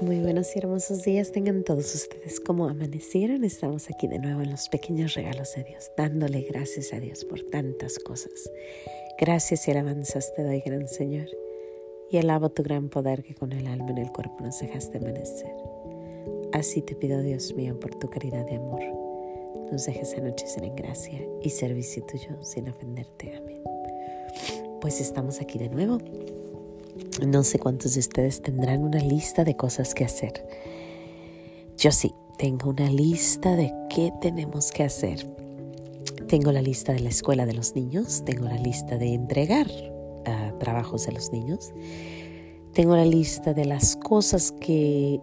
Muy buenos y hermosos días tengan todos ustedes como amanecieron. Estamos aquí de nuevo en los pequeños regalos de Dios, dándole gracias a Dios por tantas cosas. Gracias y alabanzas te doy, gran Señor, y alabo tu gran poder que con el alma en el cuerpo nos dejaste amanecer. Así te pido, Dios mío, por tu caridad de amor, nos dejes anochecer en gracia y servicio tuyo sin ofenderte. Amén. Pues estamos aquí de nuevo no sé cuántos de ustedes tendrán una lista de cosas que hacer. Yo sí, tengo una lista de qué tenemos que hacer. Tengo la lista de la escuela de los niños, tengo la lista de entregar uh, trabajos de los niños, tengo la lista de las cosas que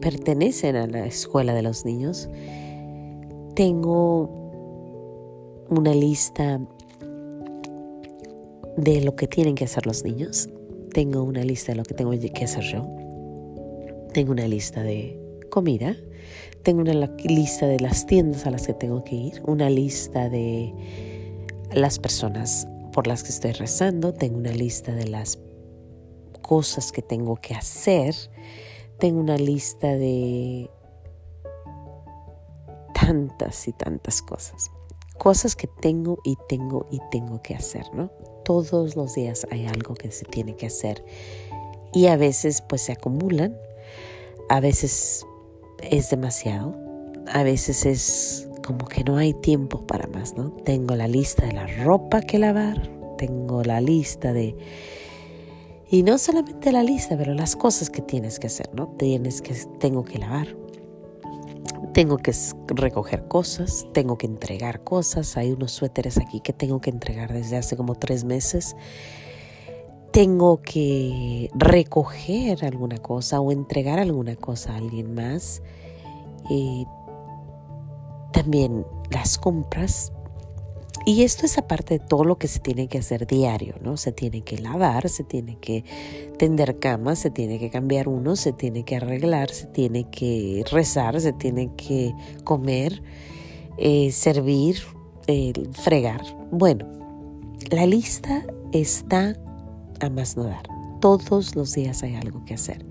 pertenecen a la escuela de los niños, tengo una lista de lo que tienen que hacer los niños, tengo una lista de lo que tengo que hacer yo. Tengo una lista de comida. Tengo una lista de las tiendas a las que tengo que ir. Una lista de las personas por las que estoy rezando. Tengo una lista de las cosas que tengo que hacer. Tengo una lista de tantas y tantas cosas. Cosas que tengo y tengo y tengo que hacer, ¿no? Todos los días hay algo que se tiene que hacer y a veces pues se acumulan, a veces es demasiado, a veces es como que no hay tiempo para más, ¿no? Tengo la lista de la ropa que lavar, tengo la lista de... Y no solamente la lista, pero las cosas que tienes que hacer, ¿no? Tienes que, tengo que lavar, tengo que recoger cosas, tengo que entregar cosas. Hay unos suéteres aquí que tengo que entregar desde hace como tres meses. Tengo que recoger alguna cosa o entregar alguna cosa a alguien más. Y también las compras y esto es aparte de todo lo que se tiene que hacer diario, ¿no? Se tiene que lavar, se tiene que tender camas, se tiene que cambiar uno, se tiene que arreglar, se tiene que rezar, se tiene que comer, eh, servir, eh, fregar. Bueno, la lista está a más no dar. Todos los días hay algo que hacer.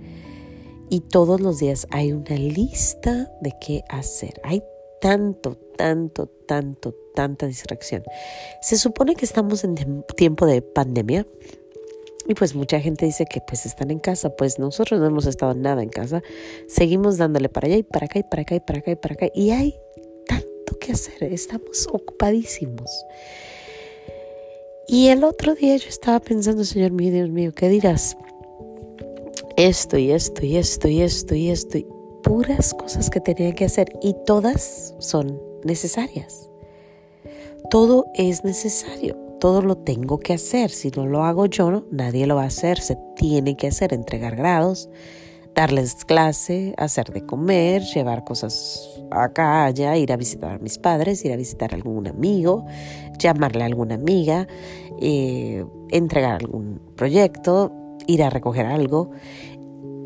Y todos los días hay una lista de qué hacer. Hay tanto, tanto, tanto, tanta distracción. Se supone que estamos en tiempo de pandemia y pues mucha gente dice que pues están en casa, pues nosotros no hemos estado nada en casa, seguimos dándole para allá y para acá y para acá y para acá y para acá y hay tanto que hacer, estamos ocupadísimos. Y el otro día yo estaba pensando, Señor mío, Dios mío, ¿qué dirás? Esto y esto y esto y esto y esto y puras cosas que tenía que hacer y todas son necesarias. Todo es necesario, todo lo tengo que hacer. Si no lo hago yo, nadie lo va a hacer. Se tiene que hacer, entregar grados, darles clase, hacer de comer, llevar cosas acá, allá, ir a visitar a mis padres, ir a visitar a algún amigo, llamarle a alguna amiga, eh, entregar algún proyecto, ir a recoger algo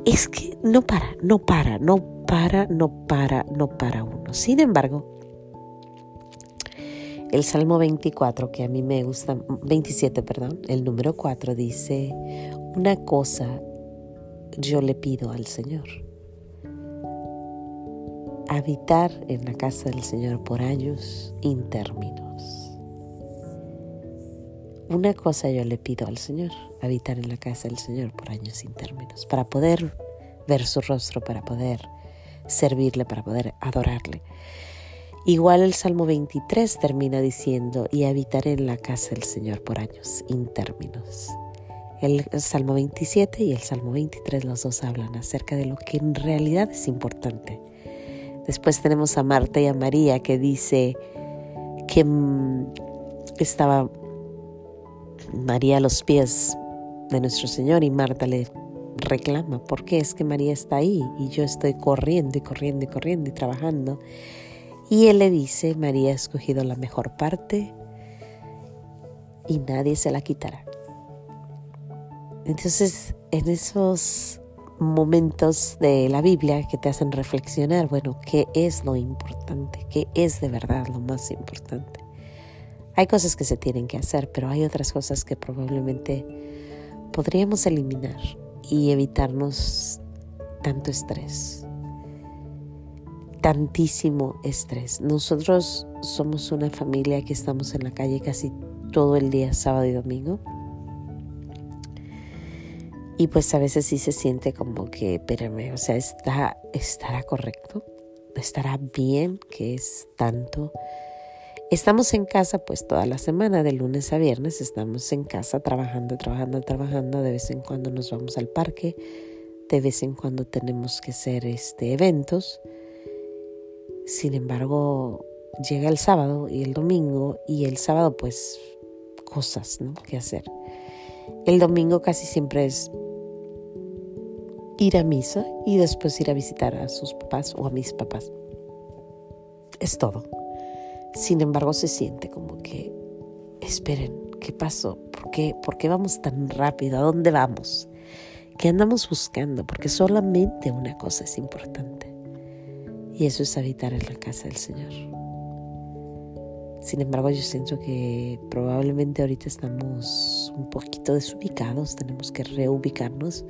es que no para, no para, no para, no para, no para uno. Sin embargo, el Salmo 24, que a mí me gusta, 27, perdón, el número 4 dice, una cosa yo le pido al Señor, habitar en la casa del Señor por años intérminos. Una cosa yo le pido al Señor, habitar en la casa del Señor por años sin términos, para poder ver su rostro, para poder servirle, para poder adorarle. Igual el Salmo 23 termina diciendo, y habitaré en la casa del Señor por años intérminos. El Salmo 27 y el Salmo 23, los dos hablan acerca de lo que en realidad es importante. Después tenemos a Marta y a María que dice que mm, estaba María a los pies de nuestro Señor y Marta le reclama, ¿por qué es que María está ahí y yo estoy corriendo y corriendo y corriendo y trabajando? Y él le dice, María ha escogido la mejor parte y nadie se la quitará. Entonces, en esos momentos de la Biblia que te hacen reflexionar, bueno, ¿qué es lo importante? ¿Qué es de verdad lo más importante? Hay cosas que se tienen que hacer, pero hay otras cosas que probablemente podríamos eliminar y evitarnos tanto estrés, tantísimo estrés. Nosotros somos una familia que estamos en la calle casi todo el día, sábado y domingo. Y pues a veces sí se siente como que, espérame, o sea, está, estará correcto, estará bien que es tanto. Estamos en casa pues toda la semana, de lunes a viernes, estamos en casa trabajando, trabajando, trabajando. De vez en cuando nos vamos al parque, de vez en cuando tenemos que hacer este, eventos. Sin embargo, llega el sábado y el domingo y el sábado pues cosas ¿no? que hacer. El domingo casi siempre es ir a misa y después ir a visitar a sus papás o a mis papás. Es todo. Sin embargo, se siente como que, esperen, ¿qué pasó? ¿Por qué, ¿Por qué vamos tan rápido? ¿A dónde vamos? ¿Qué andamos buscando? Porque solamente una cosa es importante. Y eso es habitar en la casa del Señor. Sin embargo, yo siento que probablemente ahorita estamos un poquito desubicados, tenemos que reubicarnos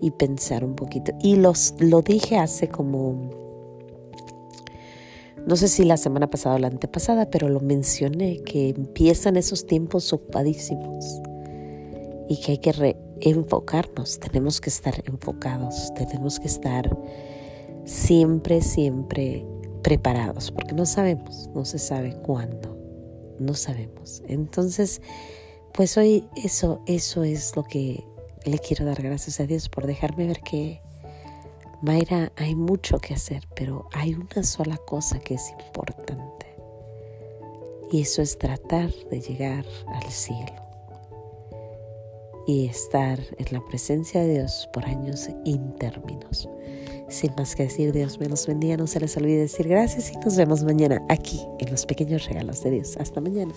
y pensar un poquito. Y los, lo dije hace como, no sé si la semana pasada o la antepasada, pero lo mencioné, que empiezan esos tiempos ocupadísimos y que hay que reenfocarnos, tenemos que estar enfocados, tenemos que estar siempre, siempre preparados, porque no sabemos, no se sabe cuándo, no sabemos. Entonces, pues hoy eso, eso es lo que le quiero dar gracias a Dios por dejarme ver que, Mayra, hay mucho que hacer, pero hay una sola cosa que es importante. Y eso es tratar de llegar al cielo y estar en la presencia de Dios por años intérminos. Sin más que decir, Dios me los bendiga, no se les olvide decir gracias y nos vemos mañana aquí en los pequeños regalos de Dios. Hasta mañana.